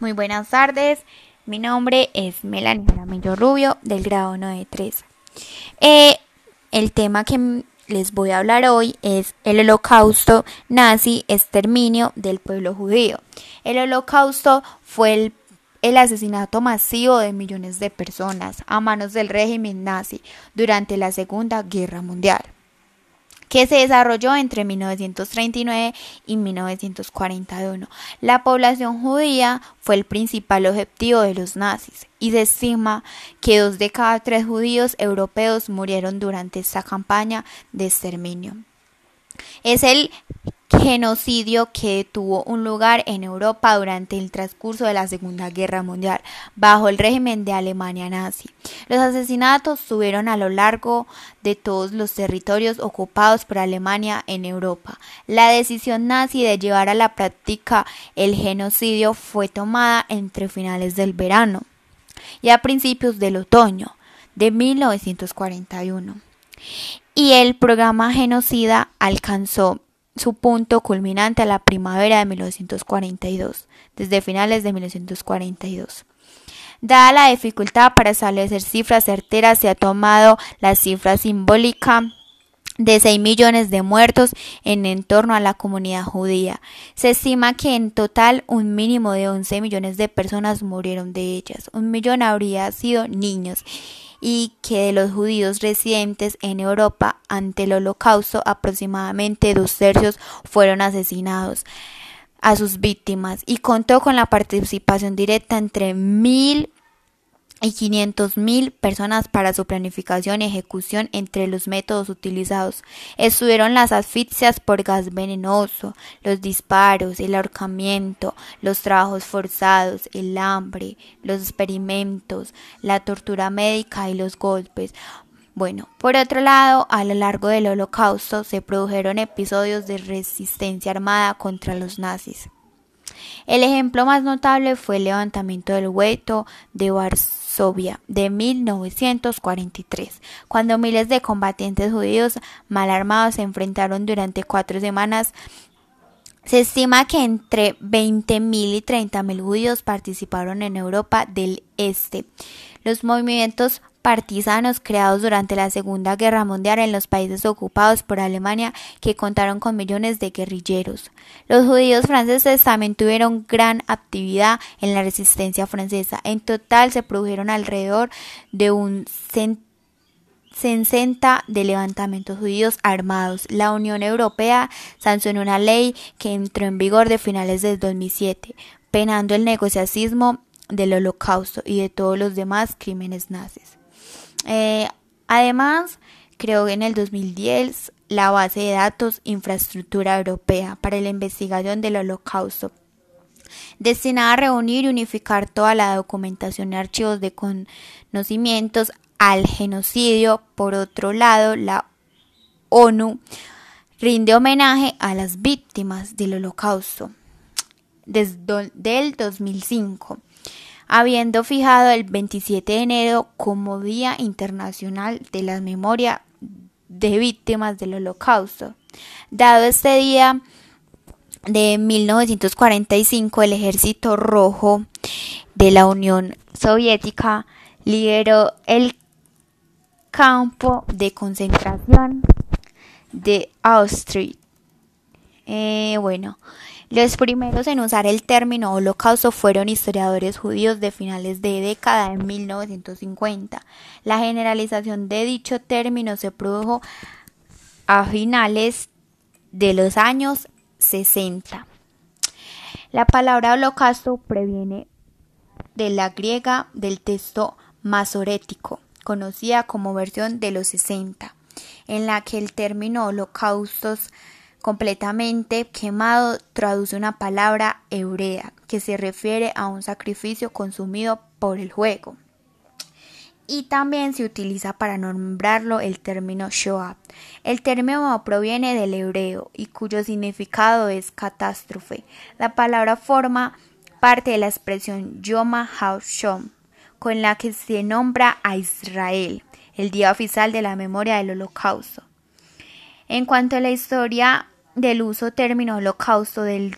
Muy buenas tardes, mi nombre es Melanie Jaramillo Rubio del grado 93. Eh, el tema que les voy a hablar hoy es el holocausto nazi exterminio del pueblo judío. El holocausto fue el, el asesinato masivo de millones de personas a manos del régimen nazi durante la Segunda Guerra Mundial que se desarrolló entre 1939 y 1941. La población judía fue el principal objetivo de los nazis y se estima que dos de cada tres judíos europeos murieron durante esta campaña de exterminio. Es el genocidio que tuvo un lugar en Europa durante el transcurso de la Segunda Guerra Mundial, bajo el régimen de Alemania nazi. Los asesinatos tuvieron a lo largo de todos los territorios ocupados por Alemania en Europa. La decisión nazi de llevar a la práctica el genocidio fue tomada entre finales del verano y a principios del otoño de 1941. Y el programa genocida alcanzó su punto culminante a la primavera de 1942, desde finales de 1942. Dada la dificultad para establecer cifras certeras, se ha tomado la cifra simbólica de 6 millones de muertos en torno a la comunidad judía. Se estima que en total un mínimo de 11 millones de personas murieron de ellas. Un millón habría sido niños y que de los judíos residentes en Europa ante el holocausto aproximadamente dos tercios fueron asesinados a sus víctimas. Y contó con la participación directa entre mil y 500.000 personas para su planificación y ejecución entre los métodos utilizados. Estuvieron las asfixias por gas venenoso, los disparos, el ahorcamiento, los trabajos forzados, el hambre, los experimentos, la tortura médica y los golpes. Bueno, por otro lado, a lo largo del holocausto se produjeron episodios de resistencia armada contra los nazis. El ejemplo más notable fue el levantamiento del hueto de Varsovia de 1943, cuando miles de combatientes judíos mal armados se enfrentaron durante cuatro semanas se estima que entre 20.000 y 30.000 judíos participaron en Europa del Este. Los movimientos partisanos creados durante la Segunda Guerra Mundial en los países ocupados por Alemania que contaron con millones de guerrilleros. Los judíos franceses también tuvieron gran actividad en la resistencia francesa. En total se produjeron alrededor de un 60 de levantamientos judíos armados. La Unión Europea sancionó una ley que entró en vigor de finales del 2007, penando el negociacismo del holocausto y de todos los demás crímenes nazis. Eh, además, creó en el 2010 la base de datos Infraestructura Europea para la investigación del Holocausto, destinada a reunir y unificar toda la documentación y archivos de conocimientos al genocidio. Por otro lado, la ONU rinde homenaje a las víctimas del Holocausto desde el 2005 habiendo fijado el 27 de enero como Día Internacional de la Memoria de Víctimas del Holocausto. Dado este día de 1945, el Ejército Rojo de la Unión Soviética liberó el campo de concentración de Auschwitz. Eh, bueno, los primeros en usar el término holocausto fueron historiadores judíos de finales de década de 1950. La generalización de dicho término se produjo a finales de los años 60. La palabra holocausto previene de la griega del texto masorético, conocida como versión de los 60, en la que el término holocaustos completamente quemado traduce una palabra hebrea que se refiere a un sacrificio consumido por el juego. Y también se utiliza para nombrarlo el término Shoah. El término proviene del hebreo y cuyo significado es catástrofe. La palabra forma parte de la expresión Yom HaShom, con la que se nombra a Israel, el día oficial de la memoria del holocausto. En cuanto a la historia del uso término holocausto del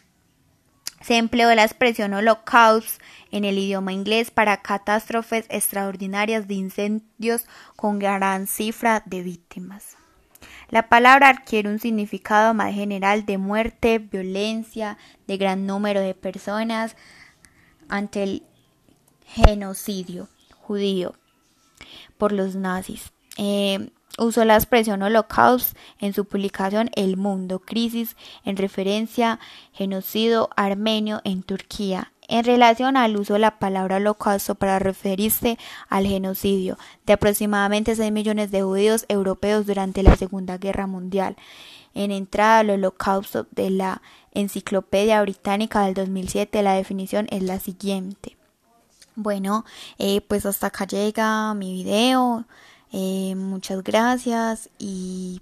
Se empleó la expresión holocaust en el idioma inglés para catástrofes extraordinarias de incendios con gran cifra de víctimas. La palabra adquiere un significado más general de muerte, violencia, de gran número de personas ante el genocidio judío por los nazis. Eh, usó la expresión Holocaust en su publicación El Mundo, Crisis, en referencia genocidio armenio en Turquía, en relación al uso de la palabra holocausto para referirse al genocidio de aproximadamente 6 millones de judíos europeos durante la Segunda Guerra Mundial. En entrada al holocausto de la Enciclopedia Británica del 2007, la definición es la siguiente. Bueno, eh, pues hasta acá llega mi video. Eh, muchas gracias y